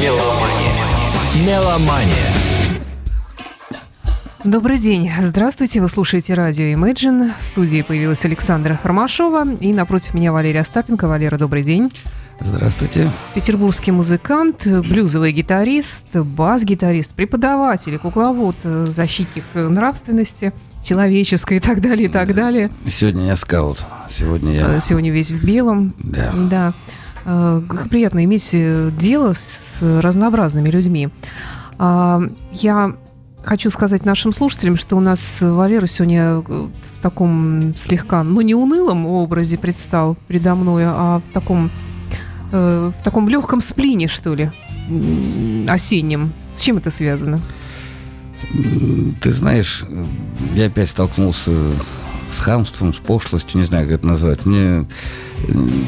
Меломания. Меломания. Добрый день. Здравствуйте. Вы слушаете радио Imagine. В студии появилась Александра Ромашова. И напротив меня Валерия Остапенко. Валера, добрый день. Здравствуйте. Петербургский музыкант, блюзовый гитарист, бас-гитарист, преподаватель, кукловод, защитник нравственности человеческой и так далее, и так далее. Сегодня я скаут. Сегодня я... Э, сегодня весь в белом. Да. Да. Э, приятно иметь э, дело с разнообразными людьми. А, я хочу сказать нашим слушателям, что у нас Валера сегодня в таком слегка, ну, не унылом образе предстал передо мной, а в таком э, в таком легком сплине, что ли, осеннем. С чем это связано? Ты знаешь, я опять столкнулся с хамством, с пошлостью, не знаю, как это назвать. Мне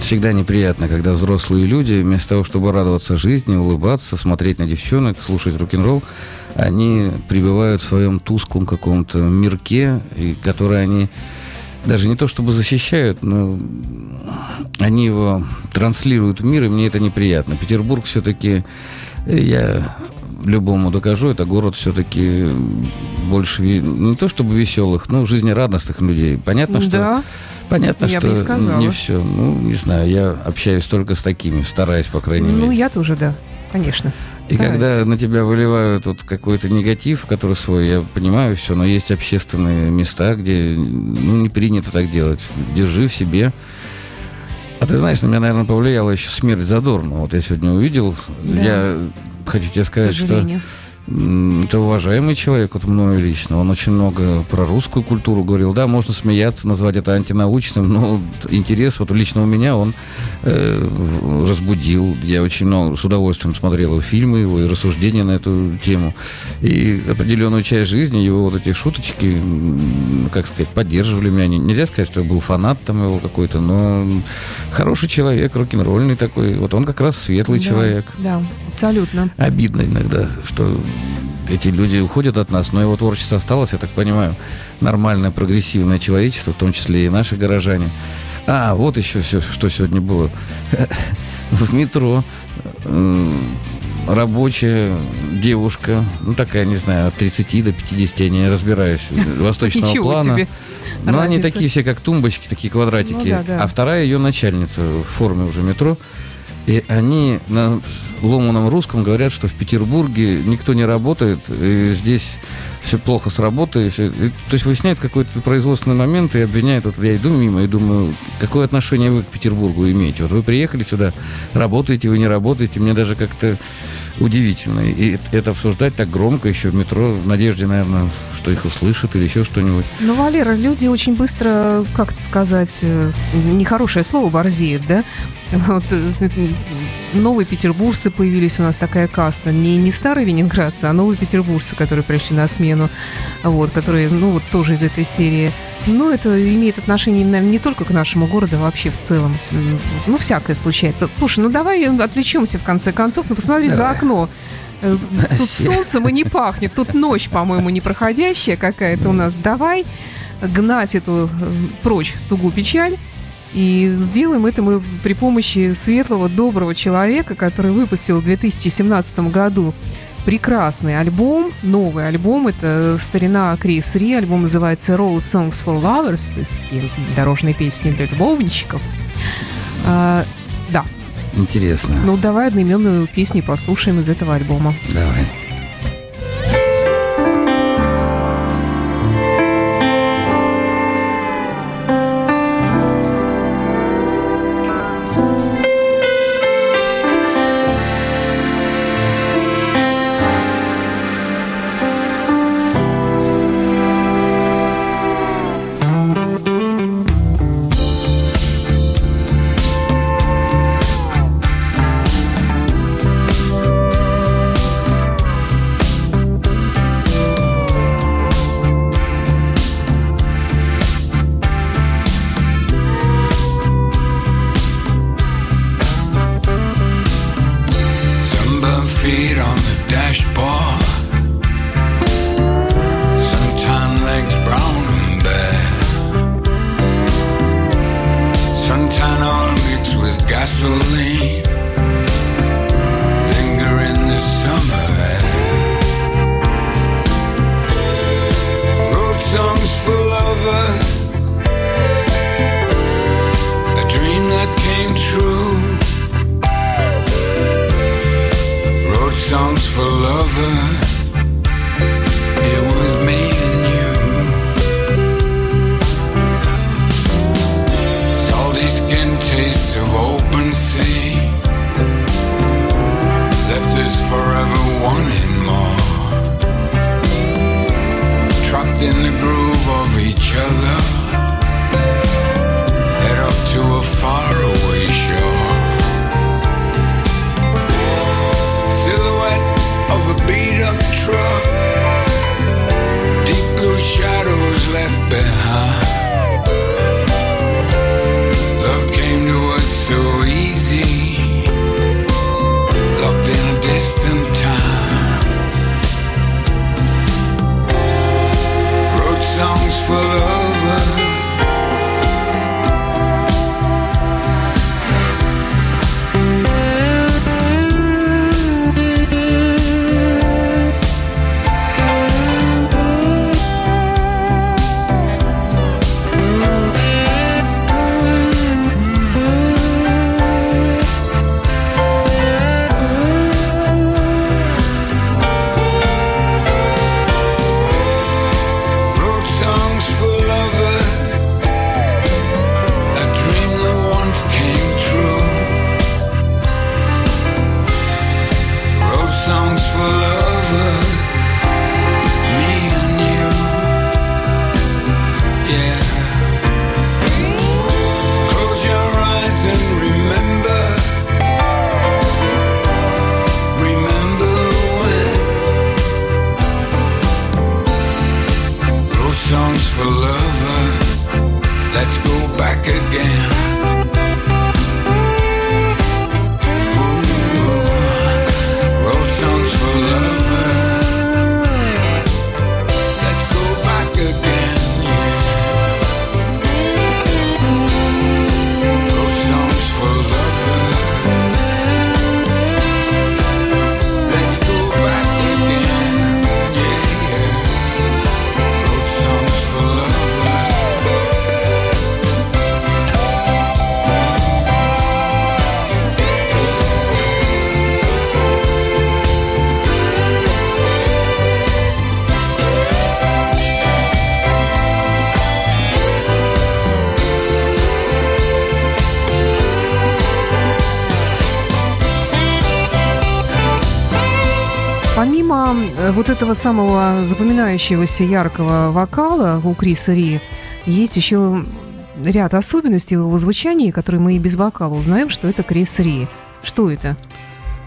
всегда неприятно, когда взрослые люди, вместо того, чтобы радоваться жизни, улыбаться, смотреть на девчонок, слушать рок-н-ролл, они пребывают в своем тусклом каком-то мирке, и который они даже не то чтобы защищают, но они его транслируют в мир, и мне это неприятно. Петербург все-таки, я любому докажу, это город все-таки больше не то чтобы веселых, но жизнерадостных людей. Понятно, что да. Понятно, я что не, не все. Ну, не знаю, я общаюсь только с такими, стараюсь, по крайней ну, мере. Ну, я тоже, да, конечно. И Стараюсь. когда на тебя выливают вот какой-то негатив, который свой, я понимаю все, но есть общественные места, где ну, не принято так делать. Держи в себе. А ты знаешь, на меня, наверное, повлияла еще смерть Задорна. Вот я сегодня увидел. Да. Я хочу тебе сказать, что это уважаемый человек, вот мною лично. Он очень много про русскую культуру говорил. Да, можно смеяться, назвать это антинаучным, но интерес вот лично у меня он э, разбудил. Я очень много с удовольствием смотрел фильмы его и рассуждения на эту тему. И определенную часть жизни его вот эти шуточки, как сказать, поддерживали меня. Нельзя сказать, что я был фанат там его какой-то, но хороший человек, рок-н-ролльный такой. Вот он как раз светлый да, человек. Да, абсолютно. Обидно иногда, что эти люди уходят от нас, но его творчество осталось, я так понимаю, нормальное, прогрессивное человечество, в том числе и наши горожане. А, вот еще все, что сегодня было. В метро рабочая девушка, ну такая, не знаю, от 30 до 50, я не разбираюсь, восточного Ничего плана. Себе. Но они такие все, как тумбочки, такие квадратики. Ну, да, да. А вторая ее начальница в форме уже метро. И они на ломаном русском говорят, что в Петербурге никто не работает, и здесь все плохо с работой. Все, и, то есть выясняют какой-то производственный момент и обвиняют. Вот я иду мимо и думаю, какое отношение вы к Петербургу имеете? Вот вы приехали сюда, работаете, вы не работаете. Мне даже как-то удивительно. И это обсуждать так громко еще в метро, в надежде, наверное, что их услышат или еще что-нибудь. Ну, Валера, люди очень быстро, как сказать, э, нехорошее слово борзеют, да? Вот, э, новые петербуржцы появились у нас такая каста. Не, не старые ленинградцы, а новые петербуржцы, которые пришли на смену. Вот, которые, ну, вот тоже из этой серии. Ну, это имеет отношение, наверное, не только к нашему городу, а вообще в целом. Ну, всякое случается. Слушай, ну давай отвлечемся в конце концов. Ну, посмотри давай. за окно. Э, тут солнцем и не пахнет. Тут ночь, по-моему, непроходящая какая-то у нас. Давай гнать эту прочь тугу печаль и сделаем это мы при помощи светлого, доброго человека, который выпустил в 2017 году прекрасный альбом, новый альбом. Это старина Крис Ри. Альбом называется Road Songs for Lovers, то есть дорожные песни для любовничков. А, да. Интересно. Ну, давай одноименную песню послушаем из этого альбома. Давай. Этого самого запоминающегося яркого вокала у Криса Ри, есть еще ряд особенностей в его звучании, которые мы и без вокала узнаем, что это Крис Ри. Что это?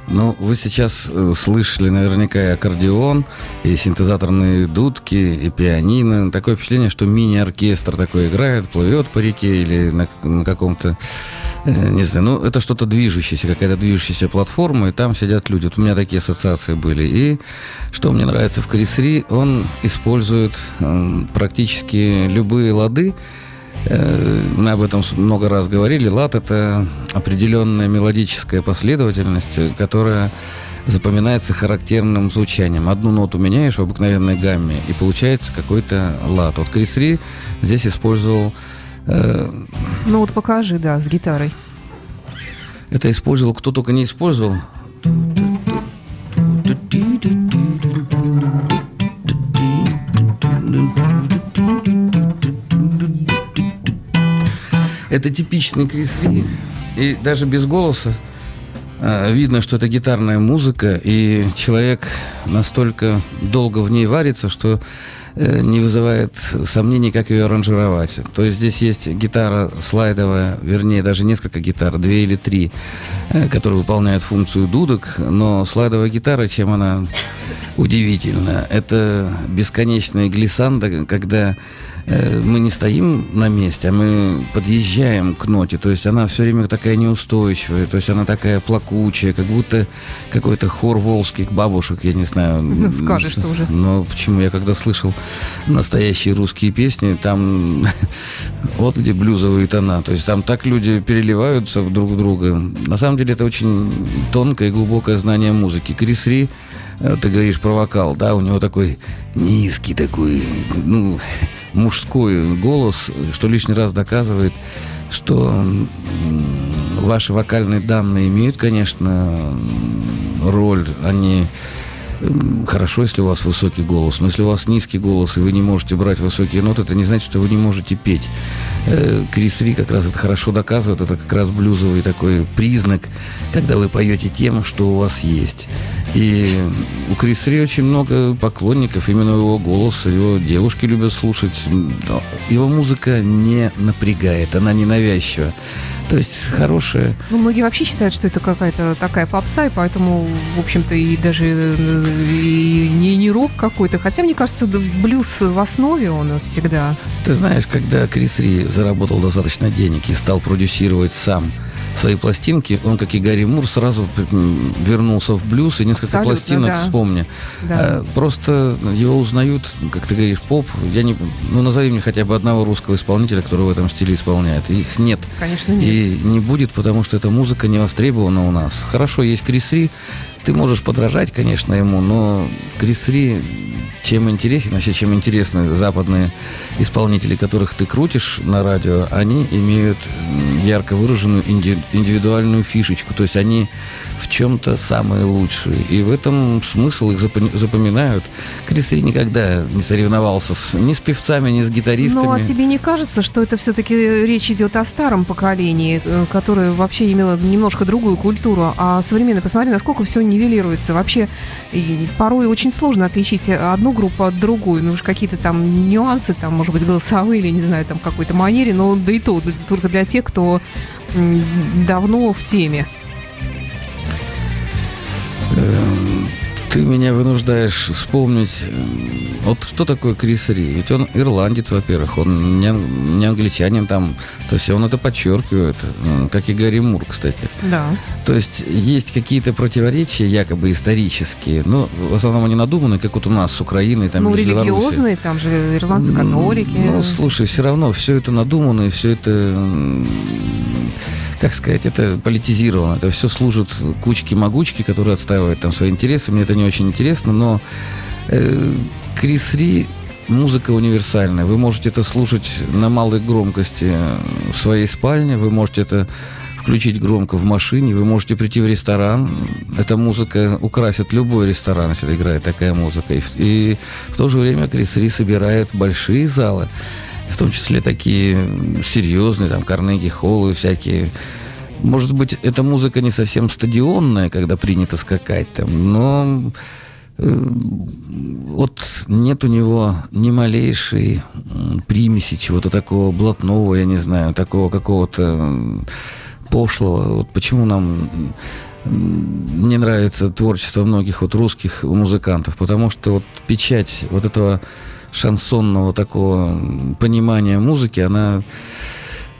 Ну, вы сейчас э, слышали наверняка и аккордеон, и синтезаторные дудки, и пианино. Такое впечатление, что мини-оркестр такой играет, плывет по реке или на, на каком-то, не знаю, ну, это что-то движущееся, какая-то движущаяся платформа, и там сидят люди. Вот у меня такие ассоциации были. И что мне нравится в Крисри, он использует э, практически любые лады, Э, Мы об этом много раз говорили. Лад – это определенная мелодическая последовательность, э, которая запоминается характерным звучанием. Одну ноту меняешь в обыкновенной гамме, и получается какой-то лад. Вот Крис Ри здесь использовал э, Ну вот покажи, да, с гитарой. это использовал, кто только не использовал. Это типичный Крис. И даже без голоса а, видно, что это гитарная музыка, и человек настолько долго в ней варится, что не вызывает сомнений, как ее аранжировать. То есть здесь есть гитара слайдовая, вернее, даже несколько гитар, две или три, э, которые выполняют функцию дудок, но слайдовая гитара, чем она удивительна, это бесконечная глиссанда, когда э, мы не стоим на месте, а мы подъезжаем к ноте. То есть она все время такая неустойчивая, то есть она такая плакучая, как будто какой-то хор волжских бабушек, я не знаю. Ну, скажешь тоже. Но почему? Я когда слышал настоящие русские песни, там вот где блюзовые тона. То есть там так люди переливаются друг в друга. На самом деле это очень тонкое и глубокое знание музыки. Крис Ри, э, ты говоришь про вокал, да, у него такой низкий такой, ну, мужской голос, что лишний раз доказывает, что ваши вокальные данные имеют, конечно, роль. Они м, Хорошо, если у вас высокий голос, но если у вас низкий голос, и вы не можете брать высокие ноты, это не значит, что вы не можете петь. Э, Крис Ри как раз это хорошо доказывает, это как раз блюзовый такой признак, когда вы поете тем, что у вас есть. И у Крис Ри очень много поклонников, именно его голос, его девушки любят слушать. Но Его музыка не напрягает, она не навязчива. То есть хорошая, Ну, многие вообще считают, что это какая-то такая попса, и поэтому, в общем-то, и даже э, и не, не рок какой-то. Хотя, мне кажется, блюз в основе он всегда. Ты знаешь, когда Крис Ри заработал достаточно денег и стал продюсировать сам свои пластинки, он, как и Гарри Мур, сразу вернулся в блюз и несколько Абсолютно, пластинок да. вспомни. Да. А, Просто его узнают, как ты говоришь, поп. Я не, ну назови мне хотя бы одного русского исполнителя, который в этом стиле исполняет. Их нет. Конечно, нет. И не будет, потому что эта музыка не востребована у нас. Хорошо, есть Крис Ри, ты можешь подражать, конечно, ему, но Крис Ри чем интересен, вообще чем интересны западные исполнители, которых ты крутишь на радио, они имеют ярко выраженную инди- индивидуальную фишечку, то есть они в чем-то самые лучшие. И в этом смысл их запо- запоминают. Крис Ри никогда не соревновался с, ни с певцами, ни с гитаристами. Ну, а тебе не кажется, что это все-таки речь идет о старом поколении, э, которое вообще имело немножко другую культуру, а современное, посмотри, насколько все нивелируется. Вообще, порой очень сложно отличить одну группу от другой. Ну, уж какие-то там нюансы, там, может быть, голосовые или, не знаю, там какой-то манере, но да и то, только для тех, кто давно в теме. Эм, Ты меня вынуждаешь вспомнить, эм, вот что такое Крис Ри. Ведь он ирландец, во-первых, он не, не англичанин там, то есть он это подчеркивает, как и Гарри Мур, кстати. Да. То есть есть какие-то противоречия, якобы исторические, но в основном они надуманы, как вот у нас с Украиной, там, ну, религиозные, там же ирландцы католики. Ну, слушай, все равно все это надумано, и все это, как сказать, это политизировано. Это все служит кучке-могучке, которые отстаивают там свои интересы. Мне это не очень интересно, но э, Крис Ри музыка универсальная. Вы можете это слушать на малой громкости в своей спальне, вы можете это включить громко в машине, вы можете прийти в ресторан. Эта музыка украсит любой ресторан, если играет такая музыка. И, и в то же время Крис Ри собирает большие залы, в том числе такие серьезные, там, Карнеги Холлы всякие. Может быть, эта музыка не совсем стадионная, когда принято скакать там, но вот нет у него ни малейшей примеси чего-то такого блатного, я не знаю, такого какого-то пошлого. Вот почему нам не нравится творчество многих вот русских музыкантов, потому что вот печать вот этого шансонного такого понимания музыки, она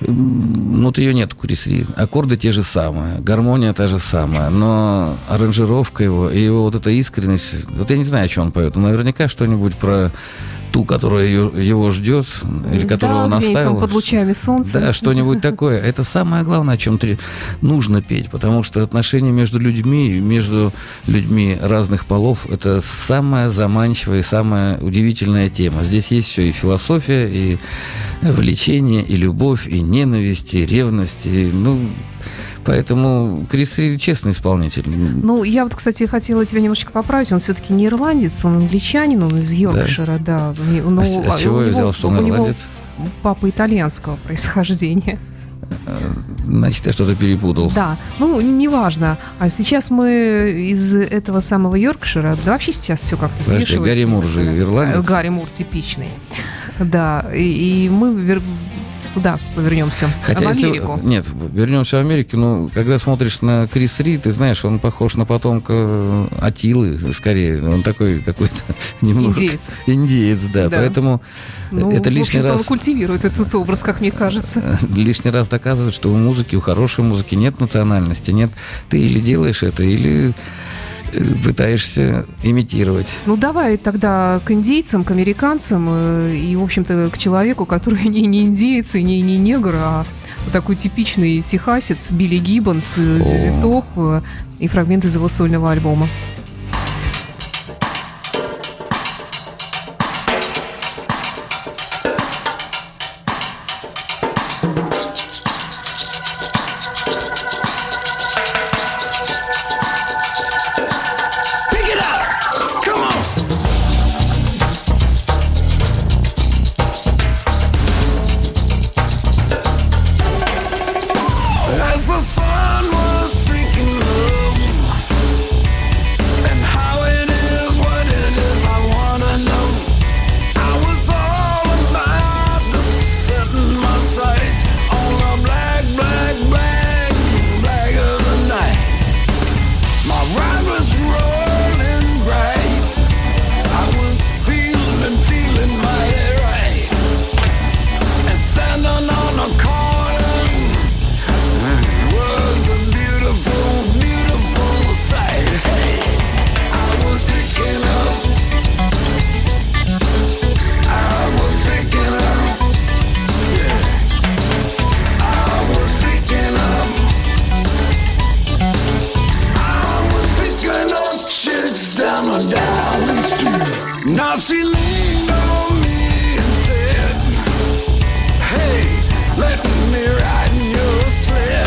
вот ее нет у Крис Ри. Аккорды те же самые, гармония та же самая, но аранжировка его и его вот эта искренность, вот я не знаю, о чем он поет, наверняка что-нибудь про ту, которая его ждет, или которую да, он оставил. под лучами солнца. Да, что-нибудь такое. Это самое главное, о чем тре- нужно петь, потому что отношения между людьми, между людьми разных полов, это самая заманчивая и самая удивительная тема. Здесь есть все и философия, и влечение, и любовь, и ненависть, и ревность, и, ну, поэтому Крис Ри честный исполнитель. Ну, я вот, кстати, хотела тебя немножечко поправить. Он все-таки не ирландец, он англичанин, он из Йоркшира, да. Не- ну, а с, а с чего я него- взял, что он ирландец? Папа итальянского происхождения. Значит, я что-то перепутал. Да, ну, неважно. А сейчас мы из этого самого Йоркшира, да вообще сейчас все как-то смешивается. Гарри Мур же Да. ирландец. Э, Гарри Мур типичный. Да, и, и мы туда повернемся, Хотя, в если- Америку. Нет, вернемся в Америку. Ну, когда смотришь на Крис Ри, ты знаешь, он похож на потомка Атилы, скорее. Он такой какой-то немного... Индеец. Индеец, да. Да. Поэтому Ну, это лишний раз... он культивирует этот образ, как мне кажется. лишний раз доказывает, что у музыки, у хорошей музыки нет национальности, нет. Ты или делаешь это, или э, пытаешься имитировать. Ну, давай тогда к индейцам, к американцам э, и, в общем-то, к человеку, который не, не индеец и не, не негр, а такой типичный техасец Билли Гиббонс, э, Зизи. Топ э, и фрагмент из его сольного альбома. Now she leaned on me and said, Hey, let me ride in your sled.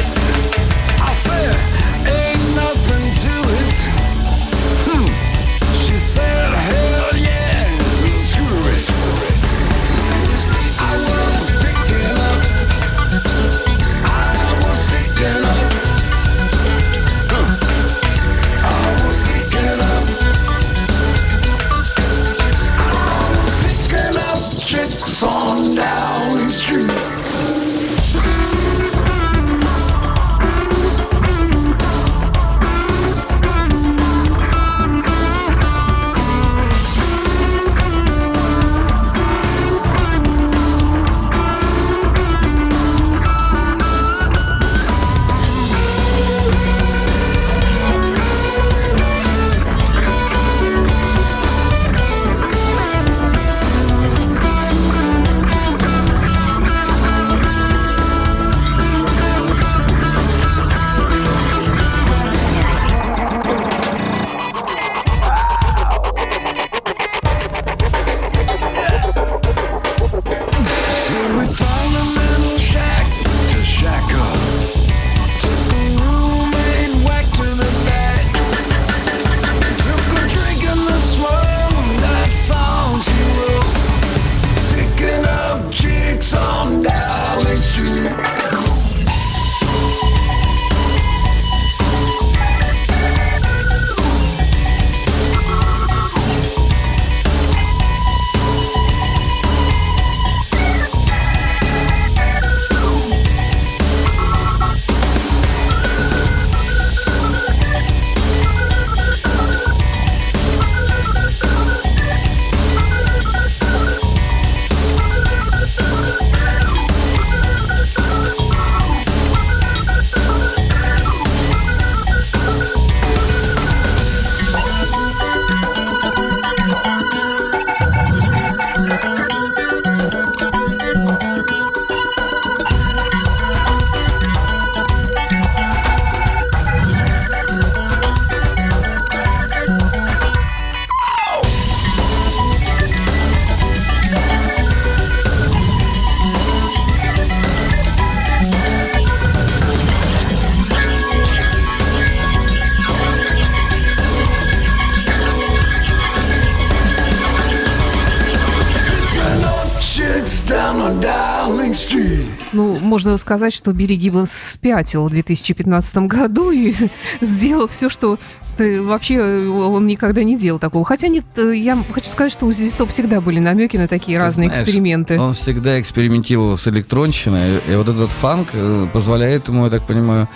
Можно сказать, что Билли Гиббонс спятил в 2015 году и сделал все, что вообще э, он никогда не делал такого. Хотя нет, э, я хочу сказать, что у Top всегда были намеки на такие Ты разные знаешь, эксперименты. Он всегда экспериментировал с электронщиной, и вот этот фанк э, позволяет ему, я так понимаю,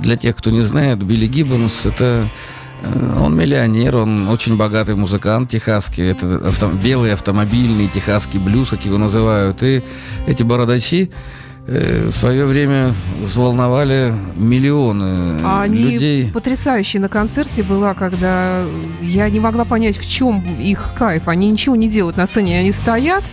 для тех, кто не знает, Билли Гиббонс это он миллионер, он очень богатый музыкант техасский, это авто- белый автомобильный техасский блюз, как его называют. И эти бородачи в свое время взволновали миллионы А они людей. потрясающие на концерте была, когда я не могла понять, в чем их кайф. Они ничего не делают на сцене, они стоят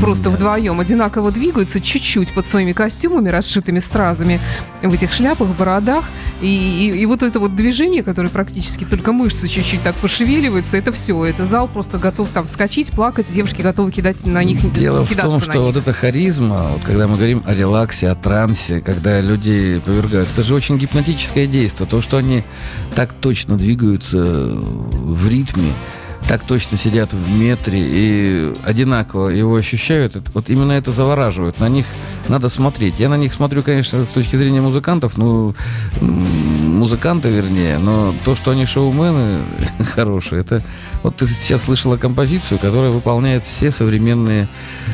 просто вдвоем, одинаково двигаются чуть-чуть под своими костюмами, расшитыми стразами, в этих шляпах, бородах. И, и- и вот это вот движение, которое практически только мышцы чуть-чуть так пошевеливаются, это все. Это зал просто готов там вскочить, плакать, девушки готовы кидать на них Дело в том, что них. вот эта харизма, вот когда мы говорим о релаксе, о трансе, когда людей повергают, это же очень гипнотическое действие. То, что они так точно двигаются в ритме, так точно сидят в метре и одинаково его ощущают, вот именно это завораживает. На них надо смотреть. Я на них смотрю, конечно, с точки зрения музыкантов, ну, м, музыканты, вернее, но то, что они шоумены хорошие, это... Вот ты сейчас слышала композицию, которая выполняет все современные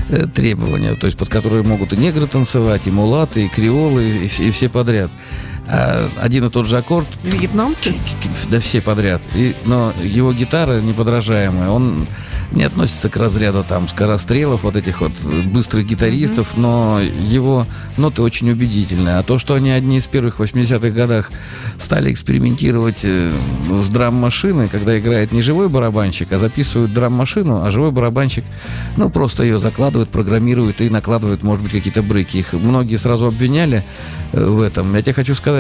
э, требования, то есть под которые могут и негры танцевать, и мулаты, и креолы, и, и все подряд. А один и тот же аккорд Вьетнамцы? да все подряд. И, но его гитара неподражаемая, он не относится к разряду там скорострелов, вот этих вот э, быстрых гитаристов, но его ноты очень убедительные. А то, что они одни из первых в 80-х годах стали экспериментировать э, с драм-машиной, когда играет не живой барабанщик, а записывают драм-машину, а живой барабанщик, ну, просто ее закладывает, программирует и накладывает, может быть, какие-то брейки. Их многие сразу обвиняли э, в этом. Я тебе хочу сказать,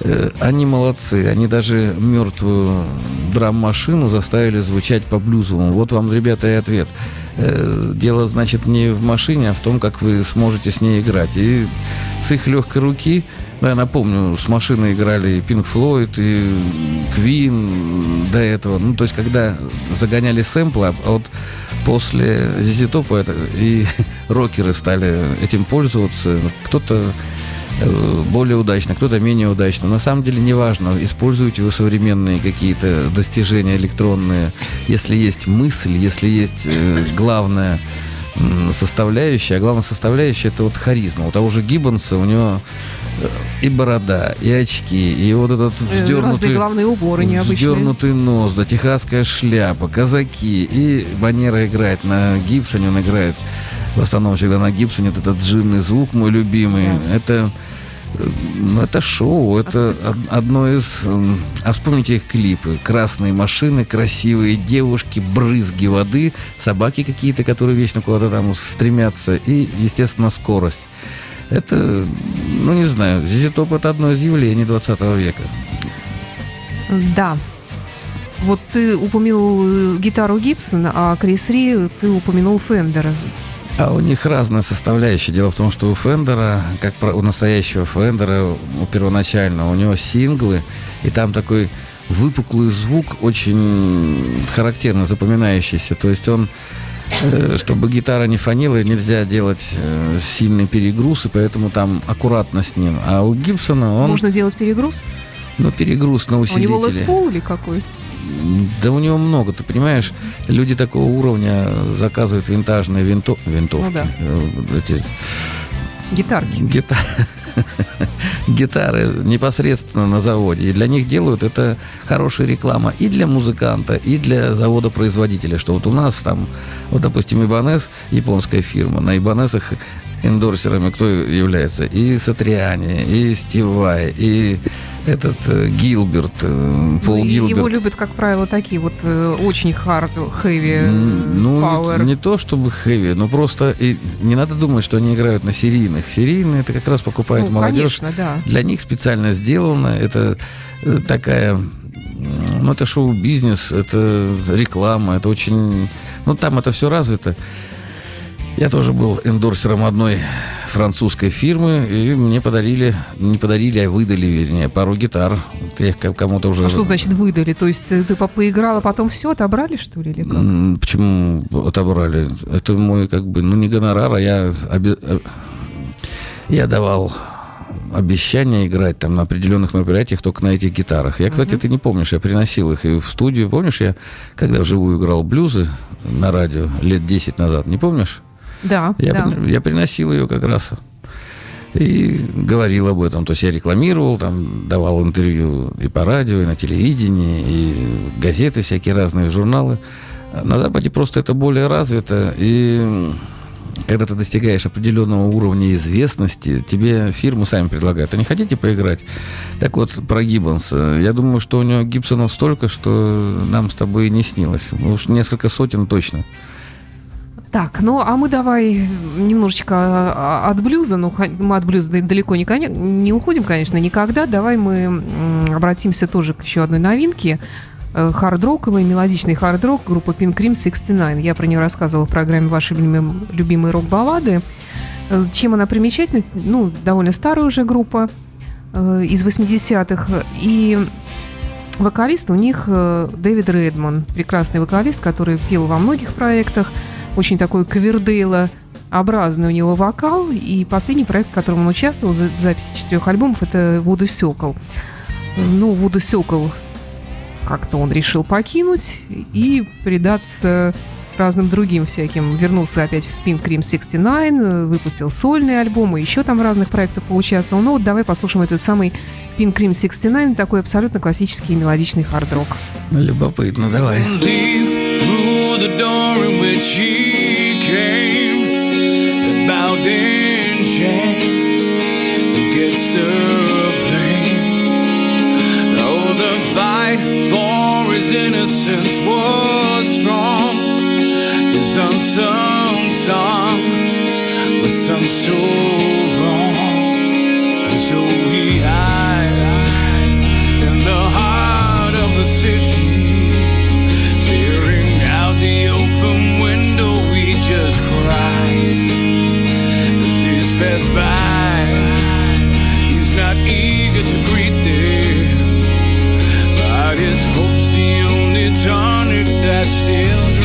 э, они молодцы. Они даже мертвую драм-машину заставили звучать по-блюзовому. Вот вам, ребята, и ответ. Э, Дело, значит, не в машине, а в том, как вы сможете с ней играть. И с их легкой руки, ну, я напомню, с машиной играли и Pink Floyd, и Queen до этого. Ну, то есть, когда загоняли сэмплы, а вот после ZZ Top это, и рокеры стали этим пользоваться. Кто-то более удачно, кто-то менее удачно. На самом деле неважно, используете вы современные какие-то достижения электронные. Если есть мысль, если есть э, главная м, составляющая, а главная составляющая это вот харизма. У того же Гиббонса у него э, и борода, и очки, и вот этот Э, вздернутый... главные уборы необычные. Вздернутый нос, да, техасская шляпа, казаки. И Банера играет на Гибсоне, он играет в основном всегда на Гибсоне. Вот этот джинный звук мой любимый. Это, э, ну, это шоу, это од- одно из... А вспомните их клипы. Красные машины, красивые девушки, брызги воды, собаки какие-то, которые вечно куда-то там стремятся. И, естественно, скорость. Это, ну не знаю, Top это одно из явлений 20 века. Да. Вот ты упомянул э, гитару Гибсон, а Крис Ри ты упомянул Фендера. А у них разная составляющая. Дело в том, что у Фендера, как у настоящего Фендера, у первоначального, у него синглы, и там такой выпуклый звук, очень характерно запоминающийся. То есть он, э, чтобы гитара не фонила, нельзя делать э, сильный перегруз, и поэтому там аккуратно с ним. А у Гибсона он, Можно делать перегруз? ну, перегруз на У него усилителе. Лес или какой? Да у него много, ты понимаешь, люди такого уровня заказывают винтажные винто... винтовки. Ну да. Э, Эти Гитарки. гита- гитары непосредственно на заводе. И для них делают это хорошая реклама и для музыканта, и для завода-производителя. Что вот у нас там, вот, допустим, Ибанес, японская фирма, на Ибанесах эндорсерами кто является? И Сатриани, и Стив Вай, и этот э, Гилберт, э, Пол Ну, Гилберт. Его любят, как правило, такие вот э, очень хард, хэви, Ну, пауэр. не, не то чтобы хэви, но просто и не надо думать, что они играют на серийных. Серийные это как раз покупает Ну, молодежь. конечно, да. Для них специально сделано. Это такая, ну это шоу-бизнес, это реклама, это очень, ну там это все развито. Я тоже был эндорсером одной французской фирмы, и мне подарили, не подарили, а выдали, вернее, пару гитар. Вот Я их ко- кому-то уже... А что значит выдали? То есть ты по- поиграл, а потом все отобрали, что ли? Или как? Почему отобрали? Это мой, как бы, ну, не гонорар, а я, обе- э, я давал обещание играть там на определенных мероприятиях только на этих гитарах. Я, кстати, ты не помнишь, я приносил их и в студию. Помнишь, я когда вживую играл блюзы на радио лет 10 назад, не помнишь? Да, Я, да. я приносил ее как раз и говорил об этом. То есть я рекламировал, там давал интервью и по радио, и на телевидении, и газеты всякие разные, журналы. На Западе просто это более развито, и когда ты достигаешь определенного уровня известности, тебе фирму сами предлагают. А не хотите поиграть? Так вот, про Гиббонса. Я думаю, что у него Гибсонов столько, что нам с тобой и не снилось. Уж несколько сотен точно. Так, ну а мы давай немножечко а, от блюза, ну мы от блюза да- далеко не, не уходим, конечно, никогда. Давай мы обратимся тоже к еще одной новинке. Э, Хард-роковый, мелодичный хард-рок группа Pink Cream 69. Я про нее рассказывала в программе «Ваши любимые, любимые рок-баллады». Э, Чем она примечательна? Ну, довольно старая уже группа э, из 80-х. И вокалист у них Дэвид Редман, прекрасный вокалист, который пел во многих проектах, очень такой кавердейла образный у него вокал, и последний проект, в котором он участвовал, в записи четырех альбомов, это «Вуду Сёкол». Ну, «Вуду Сёкол» как-то он решил покинуть и предаться разным другим всяким. Вернулся опять в Pink Cream 69, э, выпустил сольные альбомы, еще там в разных проектах поучаствовал. Ну вот давай послушаем этот самый Pink Cream 69, такой абсолютно классический мелодичный хард-рок. Любопытно, давай. Through the in which he came, and bowed in shame. Gets the blame. Oh, the fight for his innocence was strong. His unsung song was sung so wrong, and so he hid in the heart of the city. just cried as days pass by. He's not eager to greet them, but his hope's the only tonic that still.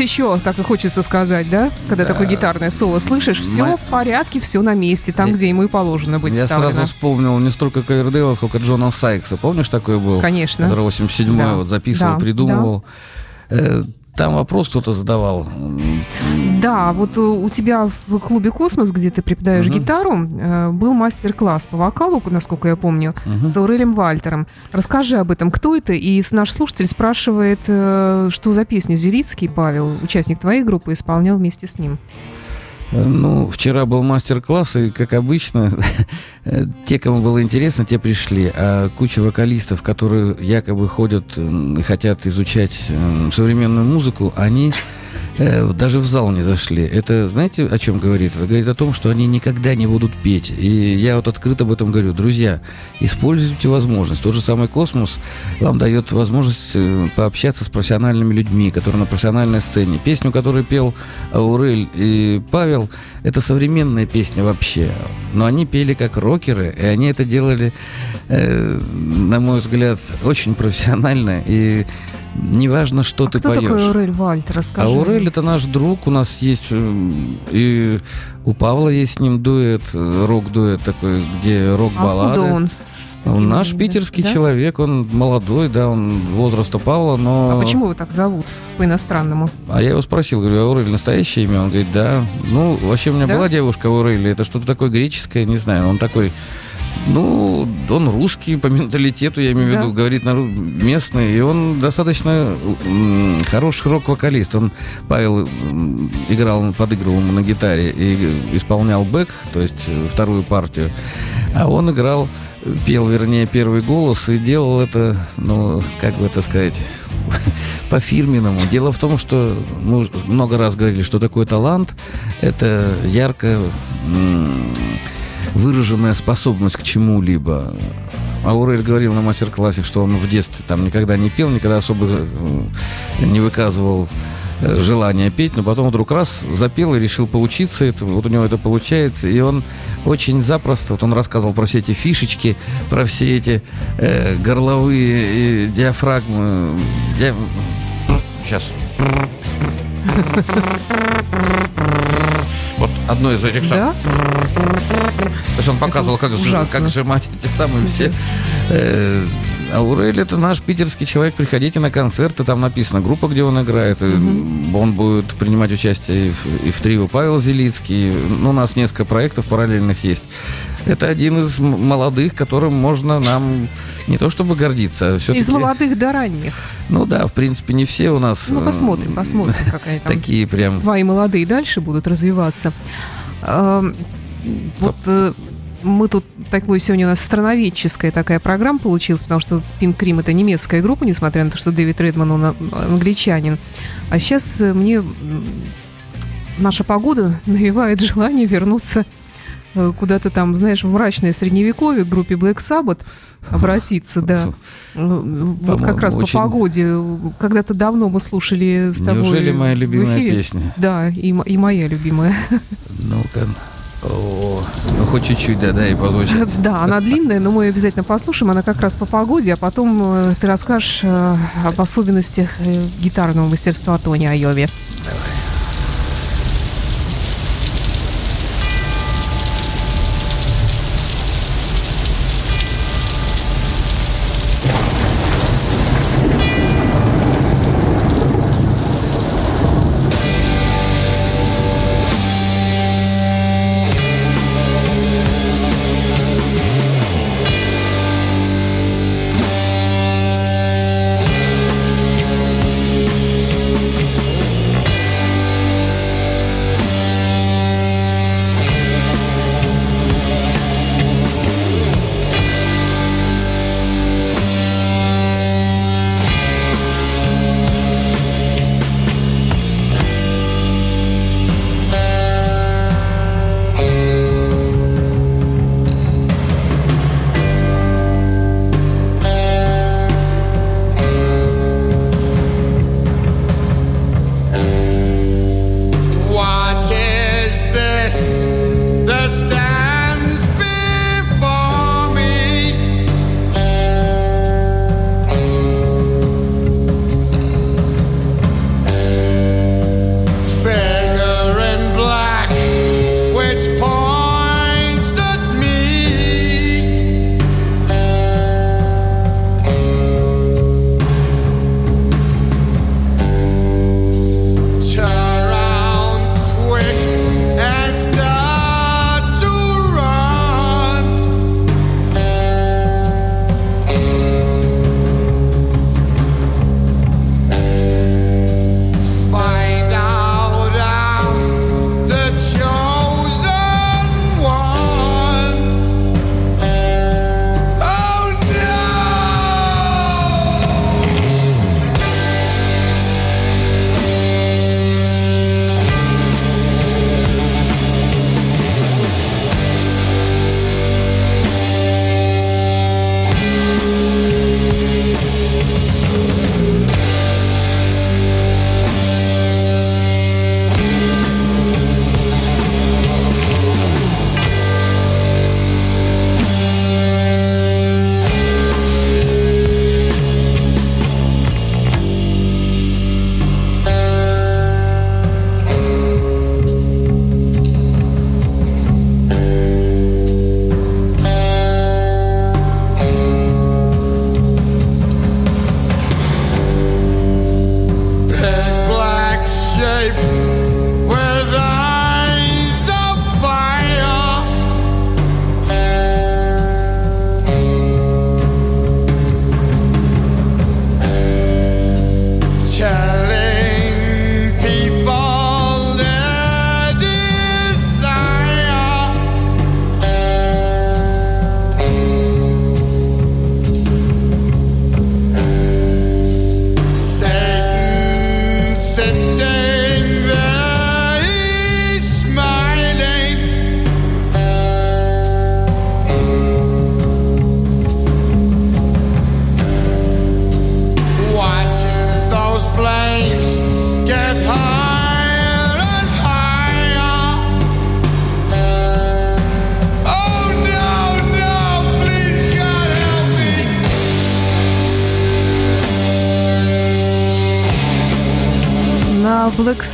Еще, так и хочется сказать, да? Когда такое гитарное соло слышишь, все Мы- в порядке, все на месте, там, Я- где ему и положено быть Я вставлено. сразу вспомнил не столько Ковердейла, сколько Джона Сайкса. Помнишь, такой был? Конечно. Который 87-й Да. вот записывал, Да, придумывал. Э, Там вопрос кто-то задавал. Да, вот у тебя в клубе «Космос», где ты преподаешь Мгм. гитару, э, был мастер-класс по вокалу, насколько я помню, Мгм. с Аурелем Вальтером. Расскажи об этом, кто это? И наш слушатель спрашивает, э, что за песню Зелицкий Павел, участник твоей группы, исполнял вместе с ним. Ну, вчера был мастер-класс, и, как обычно, те, кому было интересно, те пришли. А куча вокалистов, которые якобы ходят и хотят изучать современную музыку, они даже в зал не зашли. Это, знаете, о чем говорит? Это говорит о том, что они никогда не будут петь. И я вот открыто об этом говорю. Друзья, используйте возможность. Тот же самый космос вам дает возможность э, пообщаться с профессиональными людьми, которые на профессиональной сцене. Песню, которую пел Аурель и Павел, это современная песня вообще. Но они пели как рокеры, и они это делали, э, на мой взгляд, очень профессионально. И неважно, что а ты кто поешь. такой Аурель Вальтер? Расскажи. Аурель это наш друг, у нас есть э, и у Павла есть с ним дуэт, э, рок-дуэт такой, где А рок-баллады. откуда он? Он наш питерский Да? человек, он молодой, да, он возраста Павла, но... А почему его так зовут по-иностранному? А я его спросил, говорю, Аурель настоящее имя? Он говорит, да. Ну, вообще у меня Да? была девушка Аурель, это что-то такое греческое, не знаю, он такой... Ну, он русский по менталитету, я имею в Да. виду, говорит на ру- местный, и он достаточно хороший рок-вокалист. Он, Павел, играл, подыгрывал ему на гитаре и исполнял бэк, то есть э, вторую партию, а он играл, пел, вернее, первый голос и делал это, ну, как бы это сказать, по-фирменному. Дело в том, что мы много раз говорили, что такое талант. Это ярко выраженная способность к чему-либо. Аурель говорил на мастер-классе, что он в детстве там никогда не пел, никогда особо э, не выказывал э, желание петь, но потом вдруг раз запел и решил поучиться этому, вот у него это получается, и он очень запросто, вот он рассказывал про все эти фишечки, про все эти э, горловые э, диафрагмы, Я- сейчас. Вот одно из этих Да? то есть он показывал, как, ужасно. как сжимать эти самые все. Э, это наш питерский человек. Приходите на концерты, там написано группа, где он играет. И Он будет принимать участие и в, и в трио Павел Зелицкий. Ну, у нас несколько проектов параллельных есть. Это один из молодых, которым можно нам не то чтобы гордиться, а все-таки... Из молодых до ранних. Ну да, в принципе, не все у нас... Ну, э, посмотрим, посмотрим, как они там Такие прям... твои молодые дальше будут развиваться. Эм, Вот э, мы тут такой сегодня у нас страноведческая такая программа получилась, потому что Pink Cream это немецкая группа, несмотря на то, что Дэвид Редман он а- англичанин. А сейчас э, мне наша погода навевает желание вернуться э, куда-то там, знаешь, в мрачное средневековье к группе Black Sabbath обратиться, да. Э, Вот как раз по очень- погоде. Когда-то давно мы слушали с тобой Неужели моя любимая эфире. песня? Да, и, и моя любимая. Ну-ка. О, ну хоть чуть-чуть, да, да, и позвучит. Да, она длинная, но мы ее обязательно послушаем. Она как раз по погоде, а потом э, ты расскажешь э, об особенностях э, гитарного мастерства Тони Айови. Thank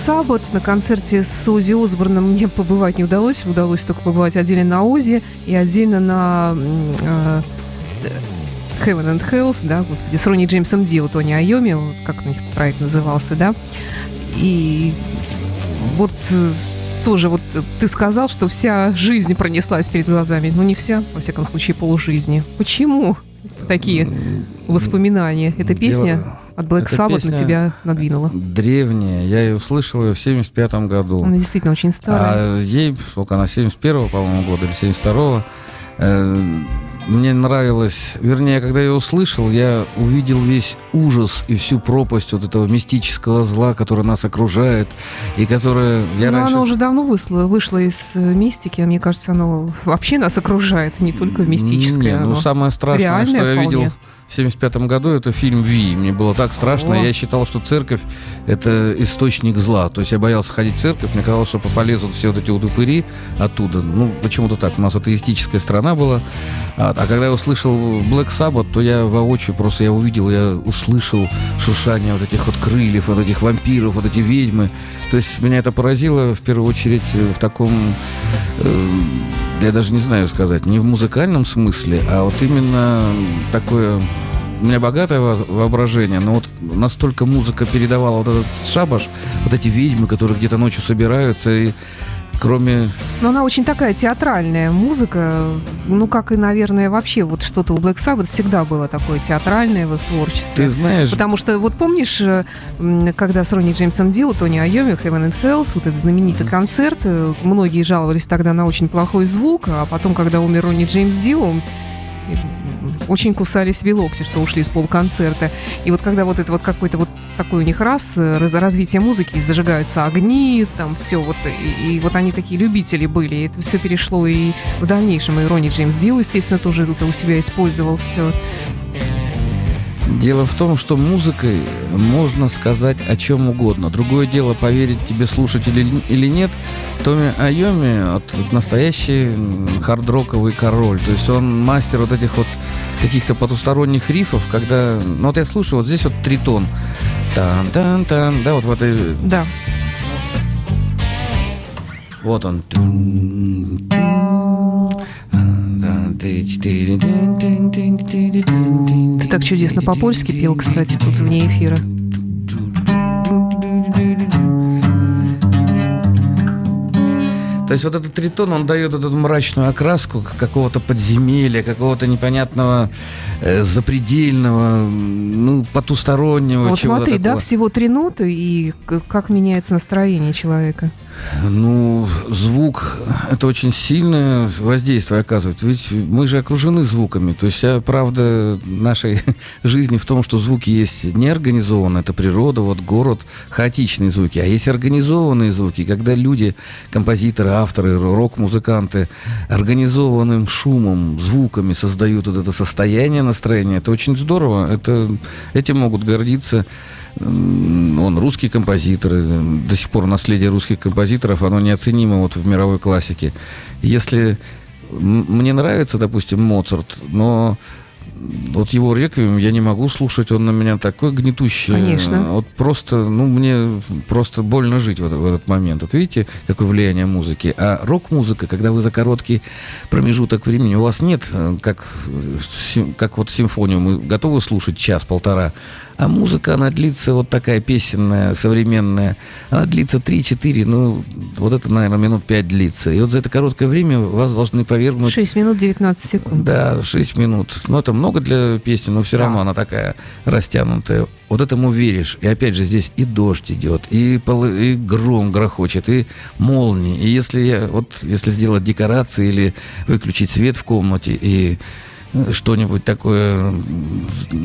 Sabbath на концерте с Ози Осборном мне побывать не удалось. Удалось только побывать отдельно на Ози и отдельно на э, Heaven and Hells, да, господи, с Ронни Джеймсом Дио, Тони Айоми, вот как у них проект назывался, да. И вот э, тоже вот э, ты сказал, что вся жизнь пронеслась перед глазами. Ну, не вся, во всяком случае, полжизни. Почему такие воспоминания? Эта Дело- песня от Black эта Sabbath на тебя надвинула. Древняя. Я ее услышал ее в 75 году. Она действительно очень старая. А ей, сколько она, 71-го, по-моему, года или 72-го, э, мне нравилось, вернее, когда я ее услышал, я увидел весь ужас и всю пропасть вот этого мистического зла, которое нас окружает, и которое я Но раньше... она уже давно вышла, вышла из э, мистики, а мне кажется, оно вообще нас окружает, не только мистическое. Не, ну самое страшное, что я вполне. видел в 75 году, это фильм «Ви». Мне было так страшно. О. Я считал, что церковь — это источник зла. То есть я боялся ходить в церковь. Мне казалось, что полезут все вот эти вот упыри оттуда. Ну, почему-то так. У нас атеистическая страна была. А, а когда я услышал Black Sabbath, то я воочию просто я увидел, я услышал шуршание вот этих вот крыльев, вот этих вампиров, вот эти ведьмы. То есть меня это поразило в первую очередь э, в таком я даже не знаю сказать, не в музыкальном смысле, а вот именно такое... У меня богатое во- воображение, но вот настолько музыка передавала вот этот шабаш, вот эти ведьмы, которые где-то ночью собираются, и кроме... Но она очень такая театральная музыка. Ну, как и, наверное, вообще вот что-то у Black Sabbath всегда было такое театральное в их творчестве. Ты знаешь, Потому что, вот помнишь, э, когда с Ронни Джеймсом Дио, Тони Айоми, Heaven and Hells, вот этот знаменитый концерт, э, многие жаловались тогда на очень плохой звук, а потом, когда умер Ронни Джеймс Дио, очень кусали себе локти, что ушли с полконцерта. И вот когда вот это вот какой-то вот такой у них раз, э, раз- развитие музыки, зажигаются огни, там все вот, и, и вот они такие любители были, и это все перешло и в дальнейшем, и Ронни Джеймс Дио, естественно, тоже это у себя использовал все. дело в том, что музыкой можно сказать о чем угодно. Другое дело, поверить тебе слушать или, нет. Томми Айоми вот, настоящий хард-роковый король. То есть он мастер вот этих вот каких-то потусторонних рифов, когда... Ну вот я слушаю, вот здесь вот тритон. Тан-тан-тан, да, вот в этой Да. Вот он. Ты так чудесно по-польски пел, кстати, тут вне эфира. То есть вот этот тритон, он дает эту мрачную окраску какого-то подземелья, какого-то непонятного, э, запредельного, ну, потустороннего. Вот смотри, да, такого. всего три ноты, и как меняется настроение человека. Ну, звук – это очень сильное воздействие оказывает. Ведь мы же окружены звуками. То есть правда нашей жизни в том, что звуки есть неорганизованные, это природа, вот город, хаотичные звуки. А есть организованные звуки, когда люди, композиторы, авторы, рок-музыканты организованным шумом, звуками создают вот это состояние настроения. Это очень здорово. Это, этим могут гордиться он русский композитор, э, до сих пор наследие русских композиторов, оно неоценимо вот в мировой классике. Если мне нравится, допустим, Моцарт, но вот его реквием я не могу слушать, он на меня такой гнетущий. Конечно. Вот просто, ну, мне просто больно жить в, этот- в этот момент. Вот видите, какое влияние музыки. А рок-музыка, когда вы за короткий промежуток времени, у вас нет, э, как, э, как вот симфонию, мы готовы слушать час-полтора, а музыка, она длится вот такая песенная, современная, она длится 3-4, ну, вот это, наверное, минут 5 длится. И вот за это короткое время вас должны повергнуть 6 минут 19 секунд. да, 6 минут. Ну, это много для песни, но все Да. равно она такая растянутая. Вот этому веришь. И опять же, здесь и дождь идет, и, полы- и гром грохочет, и молнии. И если я, вот, если сделать декорации или выключить свет в комнате и что-нибудь такое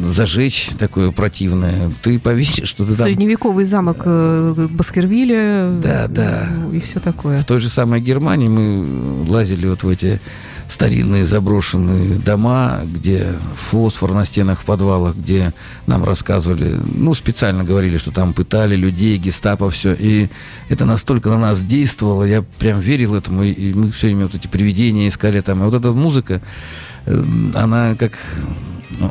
зажечь, такое противное, ты поверишь, что ты там Средневековый замок э, Баскервилля. Да, да. И все такое. В той же самой Германии мы лазили вот в эти старинные заброшенные дома, где фосфор на стенах в подвалах, где нам рассказывали, ну, специально говорили, что там пытали людей, гестапо, все. И это настолько на нас действовало, я прям верил этому, и- мы все время вот эти привидения искали там. И вот эта музыка, она как...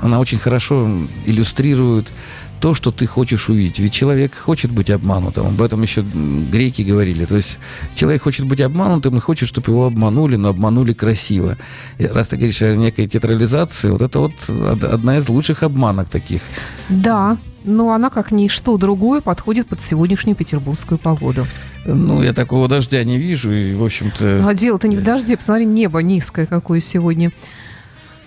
Она очень хорошо иллюстрирует то, что ты хочешь увидеть. Ведь человек хочет быть обманутым. Об этом еще греки говорили. То есть человек хочет быть обманутым и хочет, чтобы его обманули, но обманули красиво. И раз ты говоришь о некой театрализации, вот это вот одна из лучших обманок таких. Да, но она, как ничто другое, подходит под сегодняшнюю петербургскую погоду. Ну, я такого дождя не вижу, и, в общем-то... А дело-то не в дожде. Посмотри, небо низкое какое сегодня.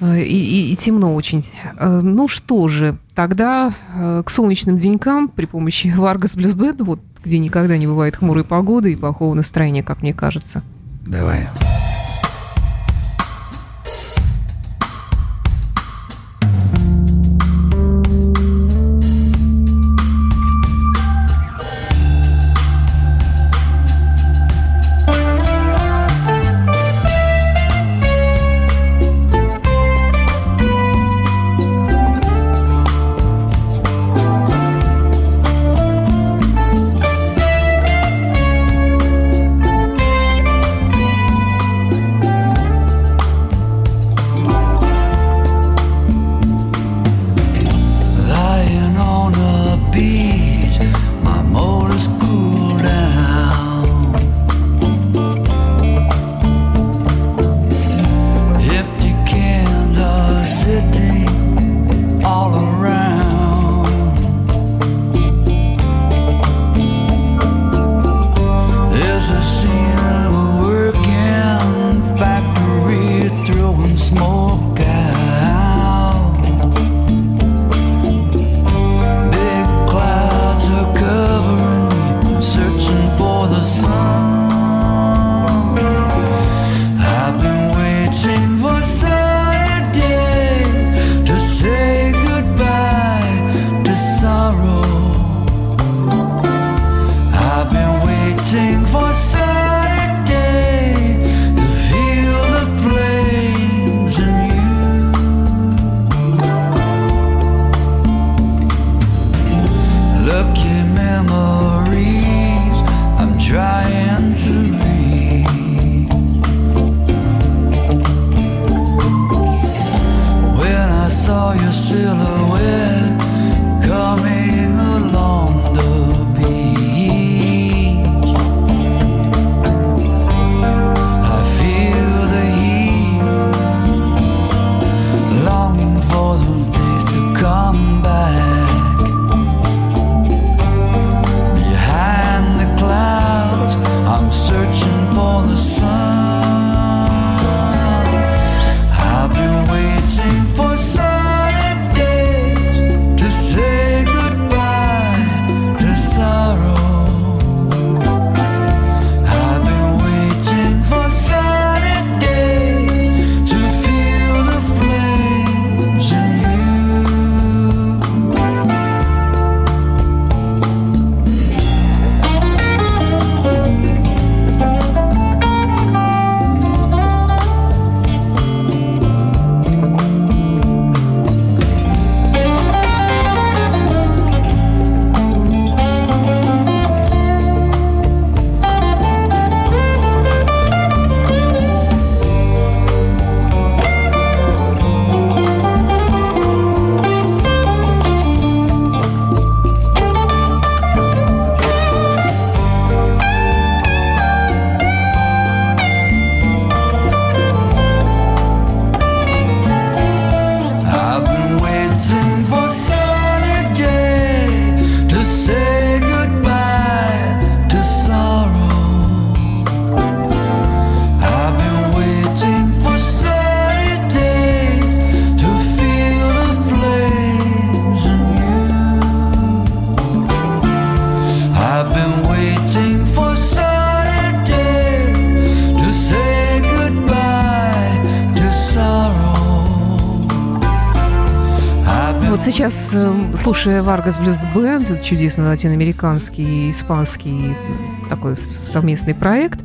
Э, и, и, и темно очень. Э, ну что же, тогда э, к солнечным денькам при помощи Варгас Блюз Бэнд, вот где никогда не бывает хмурой погоды и плохого настроения, как мне кажется. Давай. Слушая Варгас Блюз Бенд, чудесный латиноамериканский, испанский такой совместный проект,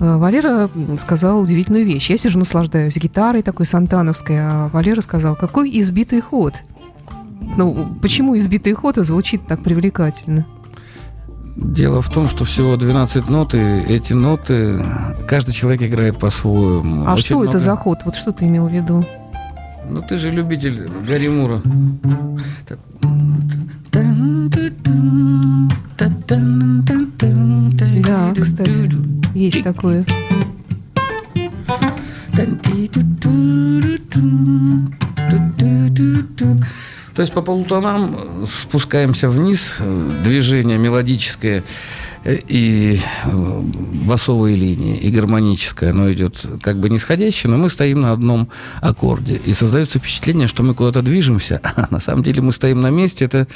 э, Валера сказал удивительную вещь. Я сижу, наслаждаюсь гитарой такой сантановской, а Валера сказал, какой избитый ход. Ну, почему избитый ход звучит так привлекательно? Дело в том, что всего 12 нот, и эти ноты каждый человек играет по-своему. А Очень что много... это за ход? Вот что ты имел в виду? Ну ты же любитель Гарри Мура. Есть по полутонам спускаемся вниз, движение мелодическое э, и э, басовые линии, и гармоническое, оно идет как бы нисходящее, но мы стоим на одном аккорде. И создается впечатление, что мы куда-то движемся, а на самом деле мы стоим на месте. Это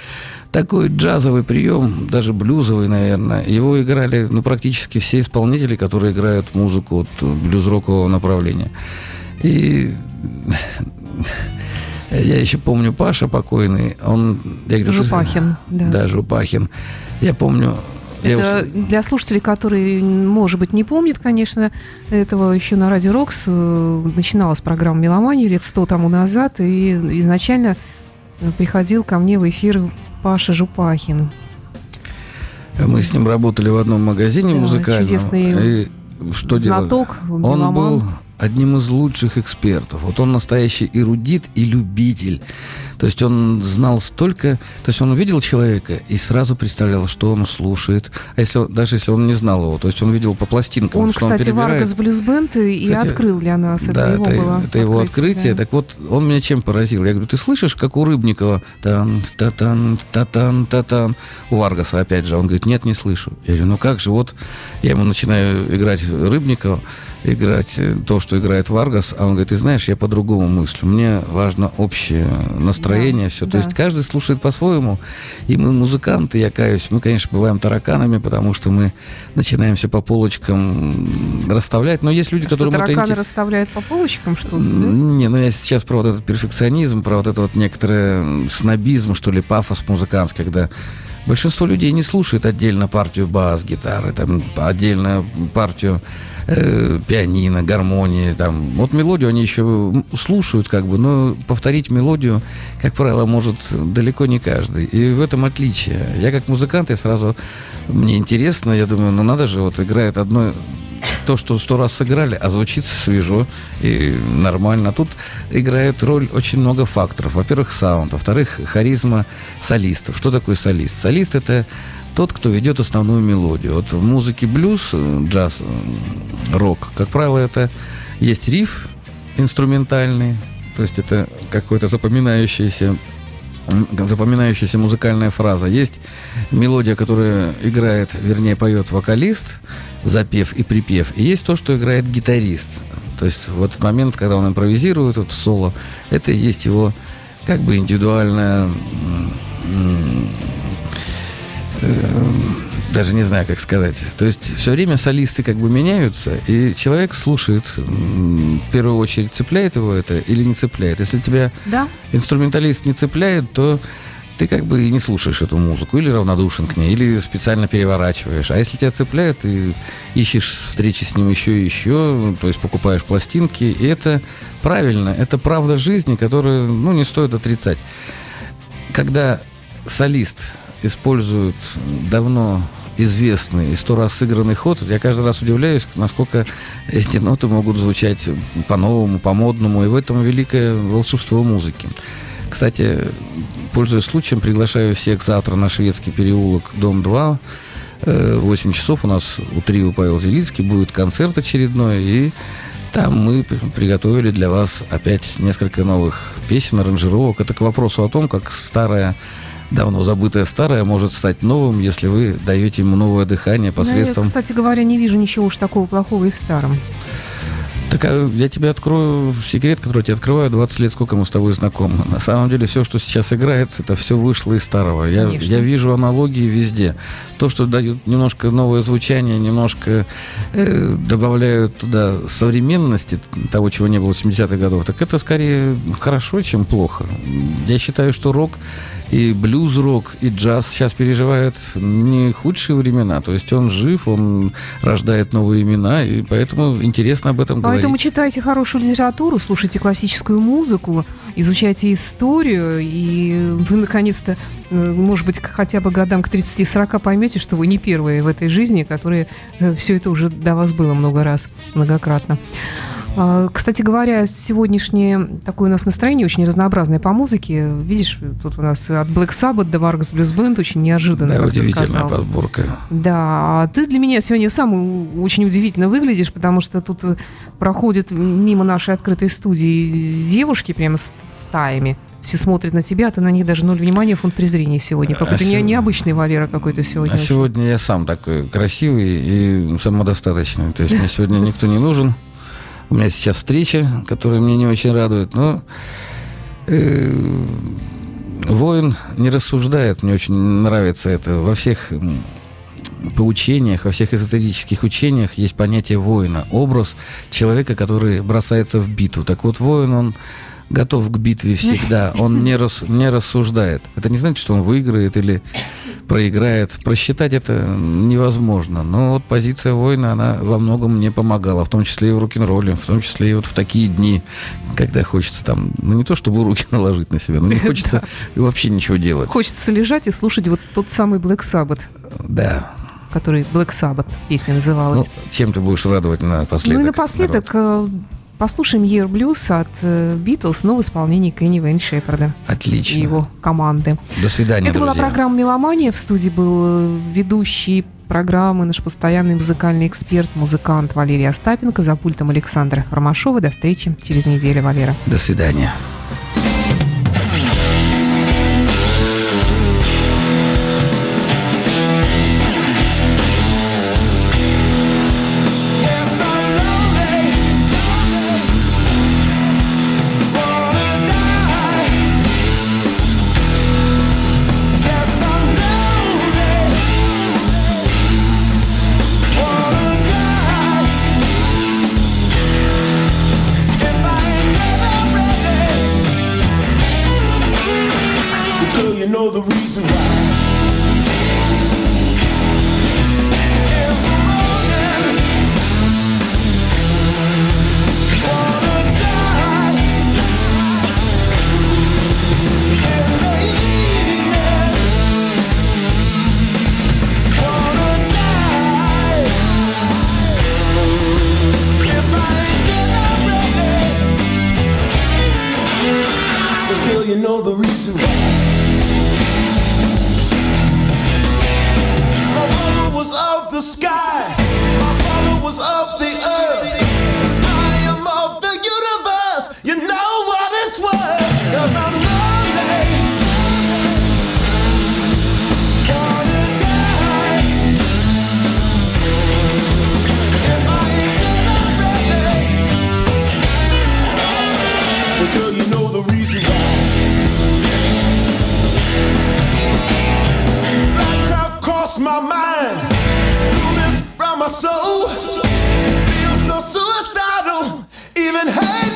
такой джазовый прием, даже блюзовый, наверное. Его играли ну, практически все исполнители, которые играют музыку от блюз-рокового направления. И я еще помню Паша покойный, он... Я говорю, Жупахин, да. Да, Жупахин. Я помню... я Это для слушателей, которые, может быть, не помнят, конечно, этого еще на Радио Рокс э, начиналась программа «Меломания» лет сто тому назад, и изначально приходил ко мне в эфир Паша Жупахин. Мы с ним работали в одном магазине Да, музыкальном. чудесный И что Знаток, делали? меломан. Он был одним из лучших экспертов. Вот он настоящий эрудит и любитель. То есть он знал столько... То есть он увидел человека и сразу представлял, что он слушает. А если, даже если он не знал его, то есть он видел по пластинкам, Он, что кстати, он перебирает. Vargas Blues Band и Кстати, открыл для нас. Это да, его это, было это его открытие. да. Так вот, он меня чем поразил? Я говорю, ты слышишь, как у Рыбникова тан та тан та тан та тан у Варгаса опять же. Он говорит, нет, не слышу. Я говорю, ну как же, вот я ему начинаю играть Рыбникова, играть э, то, что играет Варгас, а он говорит, ты знаешь, я по-другому мыслю. Мне важно общее настроение, Да, все. да. То есть каждый слушает по-своему. И мы музыканты, я каюсь, мы, конечно, бываем тараканами, потому что мы начинаем все по полочкам расставлять. Но есть люди, которым это тараканы интересно. расставляют по полочкам, что ли? Не, ну я сейчас про вот этот перфекционизм, про вот это вот некоторый м, снобизм, что ли, пафос музыкантский, когда большинство людей не слушает отдельно партию бас-гитары, там, отдельно партию э, пианино, гармонии, там. Вот мелодию они еще слушают, как бы, но повторить мелодию, как правило, может далеко не каждый. И в этом отличие. Я как музыкант, я сразу, мне интересно, я думаю, ну надо же, вот играет одно то, что сто раз сыграли, а звучит свежо и нормально. Тут играет роль очень много факторов. Во-первых, саунд. Во-вторых, харизма солистов. Что такое солист? Солист – это тот, кто ведет основную мелодию. Вот в музыке блюз, э, джаз, э, рок, как правило, это есть риф инструментальный, то есть это какой-то запоминающийся запоминающаяся музыкальная фраза. Есть мелодия, которая играет, вернее, поет вокалист, запев и припев. И есть то, что играет гитарист. То есть в этот момент, когда он импровизирует, вот соло, это и есть его как бы индивидуальная э, даже не знаю, как сказать. То есть все время солисты как бы меняются, и человек слушает, в первую очередь, цепляет его это или не цепляет. Если тебя Да? инструменталист не цепляет, то ты как бы и не слушаешь эту музыку, или равнодушен к ней, или специально переворачиваешь. А если тебя цепляют, ты ищешь встречи с ним еще и еще, то есть покупаешь пластинки, и это правильно, это правда жизни, которую, ну, не стоит отрицать. Когда солист использует давно известный и сто раз сыгранный ход, я каждый раз удивляюсь, насколько эти ноты могут звучать по-новому, по-модному, и в этом великое волшебство музыки. Кстати, пользуясь случаем, приглашаю всех завтра на Шведский переулок, дом 2. Э, в 8 часов у нас у трио Павел Зелицкий будет концерт очередной, и там мы при- приготовили для вас опять несколько новых песен, аранжировок. Это к вопросу о том, как старое, давно забытое старое может стать новым, если вы даете ему новое дыхание Ну, Я, посредством... кстати говоря, не вижу ничего уж такого плохого и в старом. Так а я тебе открою секрет, который я тебе открываю 20 лет, сколько мы с тобой знакомы. На самом деле все, что сейчас играется, это все вышло из старого. Я, Конечно. я вижу аналогии везде. То, что дают немножко новое звучание, немножко э, добавляют туда современности, того, чего не было в 70-х годов, так это скорее хорошо, чем плохо. Я считаю, что рок и блюз-рок, и джаз сейчас переживают не худшие времена. То есть он жив, он рождает новые имена, и поэтому интересно об этом Поэтому говорить. читайте хорошую литературу, слушайте классическую музыку, изучайте историю, и вы, наконец-то, э, может быть, хотя бы годам к 30-40 поймете, что вы не первые в этой жизни, которые все это уже до вас было много раз, многократно. А, Кстати говоря, сегодняшнее такое у нас настроение очень разнообразное по музыке. Видишь, тут у нас от Black Sabbath до Vargas Blues Band очень неожиданно, Да, удивительная сказал. подборка. Да, а ты для меня сегодня сам очень удивительно выглядишь, потому что тут э, проходят мимо нашей открытой студии девушки прямо с стаями. Все смотрят на тебя, а ты на них даже ноль внимания, фонд презрения сегодня. А Какой-то не- сего- необычный Валера какой-то сегодня. А сегодня я сам такой красивый и самодостаточный. То есть мне сегодня никто не нужен. У меня сейчас встреча, которая меня не очень радует, но э, воин не рассуждает. Мне очень нравится это. Во всех поучениях, во всех эзотерических учениях есть понятие воина. Образ человека, который бросается в битву. Так вот, воин, он готов к битве всегда. Он не, рас- не рассуждает. Это не значит, что он выиграет или проиграет. Просчитать это невозможно. Но вот позиция воина, она во многом мне помогала, в том числе и в рок-н-ролле, в том числе и вот в такие дни, когда хочется там, ну не то чтобы руки наложить на себя, но не хочется вообще ничего делать. Хочется лежать и слушать вот тот самый Black Sabbath, Да. который Black Sabbath песня называлась. Ну, чем ты будешь радовать напоследок? Ну и напоследок э, послушаем Year Blues от Битлз, но в исполнении Кенни Вейн Шепарда? Отлично. и его команды. До свидания, Это была друзья. программа «Меломания». В студии был э, ведущий программы, наш постоянный музыкальный эксперт, музыкант Валерий Остапенко, за пультом Александра Ромашова. До встречи через неделю, Валера. До свидания. my mind, coolness round my soul. Feel so suicidal, even hate.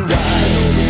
to ride.